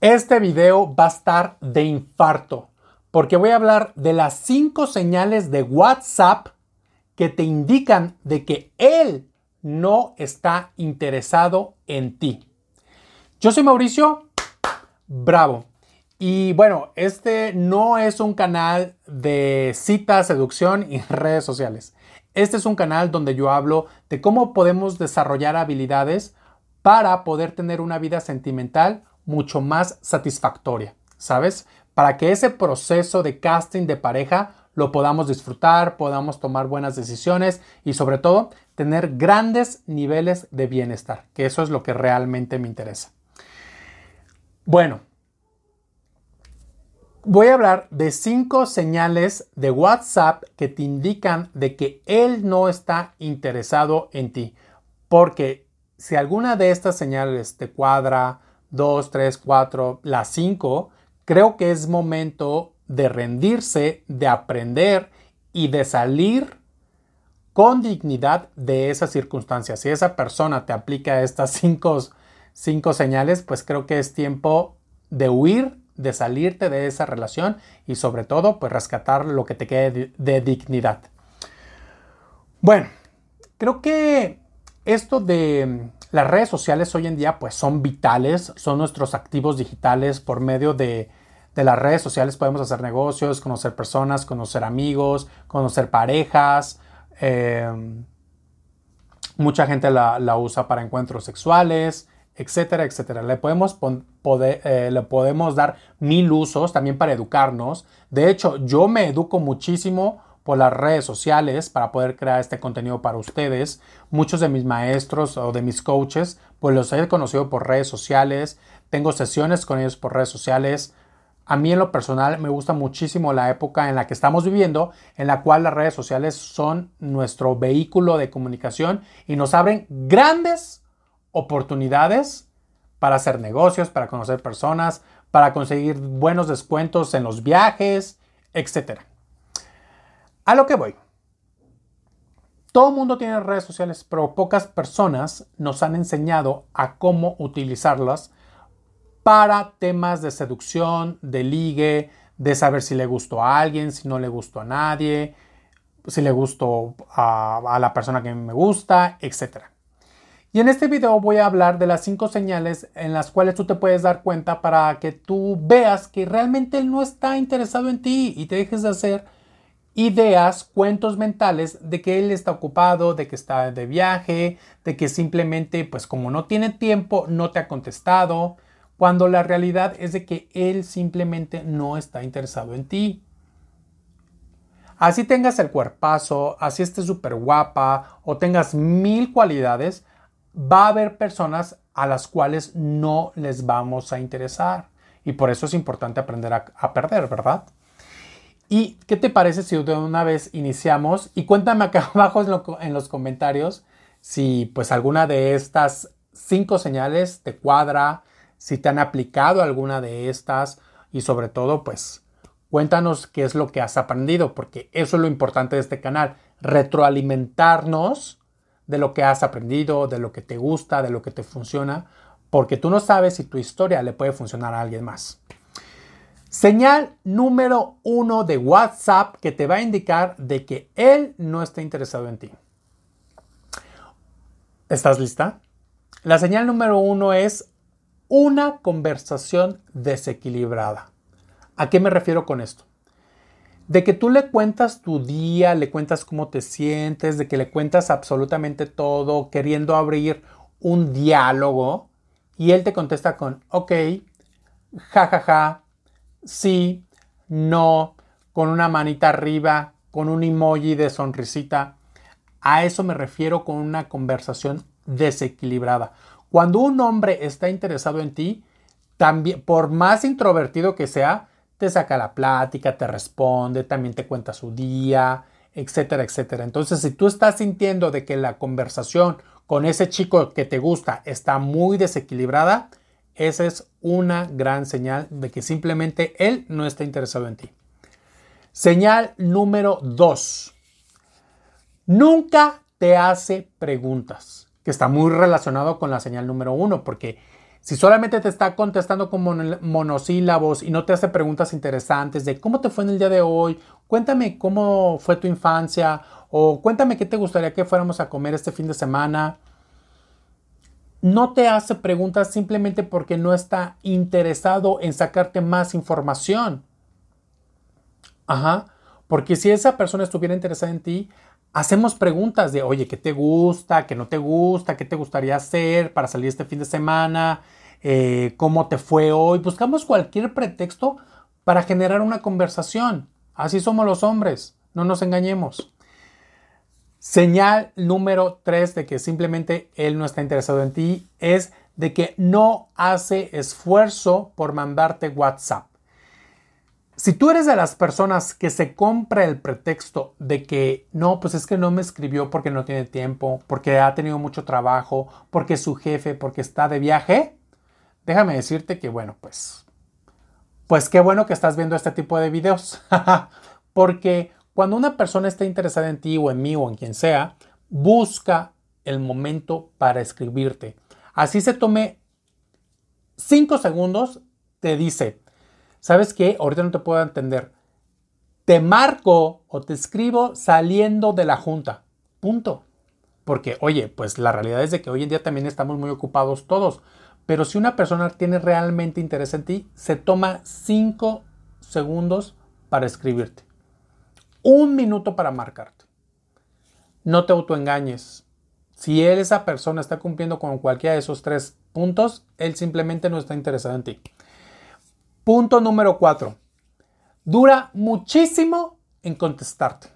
Este video va a estar de infarto porque voy a hablar de las cinco señales de WhatsApp que te indican de que él no está interesado en ti. Yo soy Mauricio, bravo. Y bueno, este no es un canal de cita, seducción y redes sociales. Este es un canal donde yo hablo de cómo podemos desarrollar habilidades para poder tener una vida sentimental mucho más satisfactoria, ¿sabes? Para que ese proceso de casting de pareja lo podamos disfrutar, podamos tomar buenas decisiones y sobre todo tener grandes niveles de bienestar, que eso es lo que realmente me interesa. Bueno, voy a hablar de cinco señales de WhatsApp que te indican de que él no está interesado en ti. Porque si alguna de estas señales te cuadra, 2, 3, 4, las 5, creo que es momento de rendirse, de aprender y de salir con dignidad de esas circunstancias. Si esa persona te aplica estas cinco, cinco señales, pues creo que es tiempo de huir de salirte de esa relación y sobre todo pues rescatar lo que te quede de, dignidad. Bueno, creo que esto de las redes sociales hoy en día pues son vitales, son nuestros activos digitales por medio de, las redes sociales podemos hacer negocios, conocer personas, conocer amigos, conocer parejas. Eh, mucha gente la, usa para encuentros sexuales, etcétera, etcétera. Le podemos, eh, le podemos dar mil usos también para educarnos. De hecho, yo me educo muchísimo por las redes sociales para poder crear este contenido para ustedes. Muchos de mis maestros o de mis coaches, pues los he conocido por redes sociales. Tengo sesiones con ellos por redes sociales. A mí en lo personal me gusta muchísimo la época en la que estamos viviendo, en la cual las redes sociales son nuestro vehículo de comunicación y nos abren grandes oportunidades para hacer negocios, para conocer personas, para conseguir buenos descuentos en los viajes, etc. A lo que voy. Todo el mundo tiene redes sociales, pero pocas personas nos han enseñado a cómo utilizarlas para temas de seducción, de ligue, de saber si le gustó a alguien, si no le gustó a nadie, si le gustó a, a la persona que me gusta, etc. Y en este video voy a hablar de las cinco señales en las cuales tú te puedes dar cuenta para que tú veas que realmente él no está interesado en ti y te dejes de hacer ideas, cuentos mentales de que él está ocupado, de que está de viaje, de que simplemente pues como no tiene tiempo no te ha contestado, cuando la realidad es de que él simplemente no está interesado en ti. Así tengas el cuerpazo, así estés súper guapa o tengas mil cualidades, va a haber personas a las cuales no les vamos a interesar. Y por eso es importante aprender a, perder, ¿verdad? ¿Y qué te parece si de una vez iniciamos? Y cuéntame acá abajo en, los comentarios si pues alguna de estas cinco señales te cuadra, si te han aplicado alguna de estas y sobre todo pues cuéntanos qué es lo que has aprendido, porque eso es lo importante de este canal, retroalimentarnos de lo que has aprendido, de lo que te gusta, de lo que te funciona, porque tú no sabes si tu historia le puede funcionar a alguien más. Señal número uno de WhatsApp que te va a indicar de que él no está interesado en ti. ¿Estás lista? La señal número uno es una conversación desequilibrada. ¿A qué me refiero con esto? de que tú le cuentas tu día, le cuentas cómo te sientes, de que le cuentas absolutamente todo, queriendo abrir un diálogo, y él te contesta con, ok, jajaja, ja, ja, sí, no, con una manita arriba, con un emoji de sonrisita. A eso me refiero con una conversación desequilibrada. Cuando un hombre está interesado en ti, también, por más introvertido que sea, te saca la plática, te responde, también te cuenta su día, etcétera, etcétera. Entonces, si tú estás sintiendo de que la conversación con ese chico que te gusta está muy desequilibrada, esa es una gran señal de que simplemente él no está interesado en ti. Señal número dos. Nunca te hace preguntas, que está muy relacionado con la señal número uno, porque Si solamente te está contestando con monosílabos y no te hace preguntas interesantes de cómo te fue en el día de hoy, cuéntame cómo fue tu infancia o cuéntame qué te gustaría que fuéramos a comer este fin de semana. No te hace preguntas simplemente porque no está interesado en sacarte más información. Ajá. Porque si esa persona estuviera interesada en ti, hacemos preguntas de, oye, ¿qué te gusta? ¿Qué no te gusta? ¿Qué te gustaría hacer para salir este fin de semana? Eh, ¿Cómo te fue hoy? Buscamos cualquier pretexto para generar una conversación. Así somos los hombres, no nos engañemos. Señal número 3 de que simplemente él no está interesado en ti es de que no hace esfuerzo por mandarte WhatsApp. Si tú eres de las personas que se compra el pretexto de que no, pues es que no me escribió porque no tiene tiempo, porque ha tenido mucho trabajo, porque es su jefe, porque está de viaje, déjame decirte que bueno, pues, pues qué bueno que estás viendo este tipo de videos, porque cuando una persona está interesada en ti o en mí o en quien sea, busca el momento para escribirte. Así se tome 5 segundos, te dice, ¿sabes qué? Ahorita no te puedo entender. Te marco o te escribo saliendo de la junta. Punto. Porque, oye, pues la realidad es de que hoy en día también estamos muy ocupados todos. Pero si una persona tiene realmente interés en ti, se toma 5 segundos para escribirte. Un minuto para marcarte. No te autoengañes. Si él, esa persona, está cumpliendo con cualquiera de esos tres puntos, él simplemente no está interesado en ti. Punto número 4. Dura muchísimo en contestarte.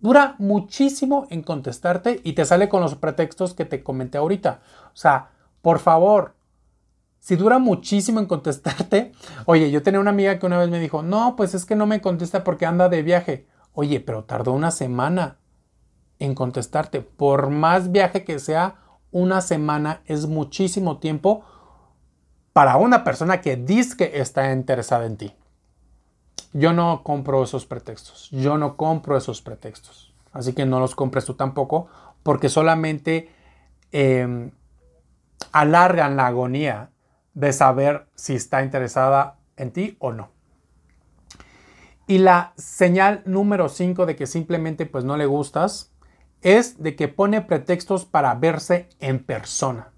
Dura muchísimo en contestarte y te sale con los pretextos que te comenté ahorita. O sea, por favor, si dura muchísimo en contestarte, oye, yo tenía una amiga que una vez me dijo, no, pues es que no me contesta porque anda de viaje. Oye, pero tardó una semana en contestarte. Por más viaje que sea, una semana es muchísimo tiempo para una persona que dice que está interesada en ti. Yo no compro esos pretextos. Yo no compro esos pretextos. Así que no los compres tú tampoco, porque solamente em, alargan la agonía de saber si está interesada en ti o no. Y la señal número 5 de que simplemente pues no le gustas es de que pone pretextos para verse en persona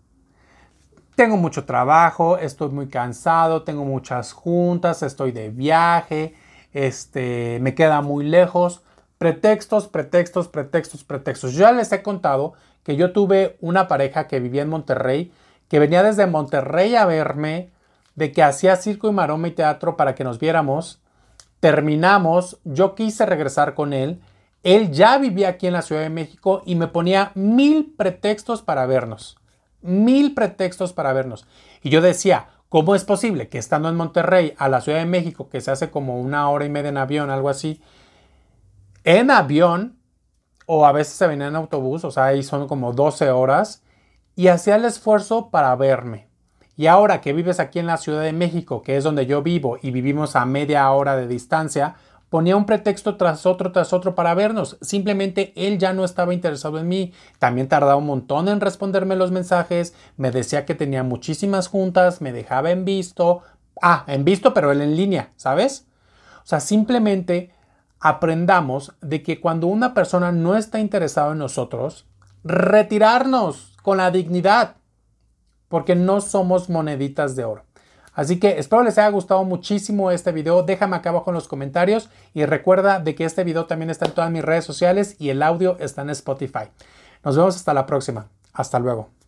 tengo mucho trabajo, estoy muy cansado, tengo muchas juntas, estoy de viaje, este, me queda muy lejos. Pretextos, pretextos, pretextos, pretextos. Yo ya les he contado que yo tuve una pareja que vivía en Monterrey, que venía desde Monterrey a verme, de que hacía circo y maroma y teatro para que nos viéramos. Terminamos, yo quise regresar con él. Él ya vivía aquí en la Ciudad de México y me ponía mil pretextos para vernos mil pretextos para vernos. Y yo decía, ¿cómo es posible que estando en Monterrey a la Ciudad de México, que se hace como una hora y media en avión, algo así, en avión, o a veces se venía en autobús, o sea, ahí son como 12 horas, y hacía el esfuerzo para verme. Y ahora que vives aquí en la Ciudad de México, que es donde yo vivo, y vivimos a media hora de distancia, ponía un pretexto tras otro, tras otro para vernos. Simplemente él ya no estaba interesado en mí. También tardaba un montón en responderme los mensajes. Me decía que tenía muchísimas juntas, me dejaba en visto. Ah, en visto, pero él en línea, ¿sabes? O sea, simplemente aprendamos de que cuando una persona no está interesada en nosotros, retirarnos con la dignidad, porque no somos moneditas de oro. Así que espero les haya gustado muchísimo este video. Déjame acá abajo en los comentarios y recuerda de que este video también está en todas mis redes sociales y el audio está en Spotify. Nos vemos hasta la próxima. Hasta luego.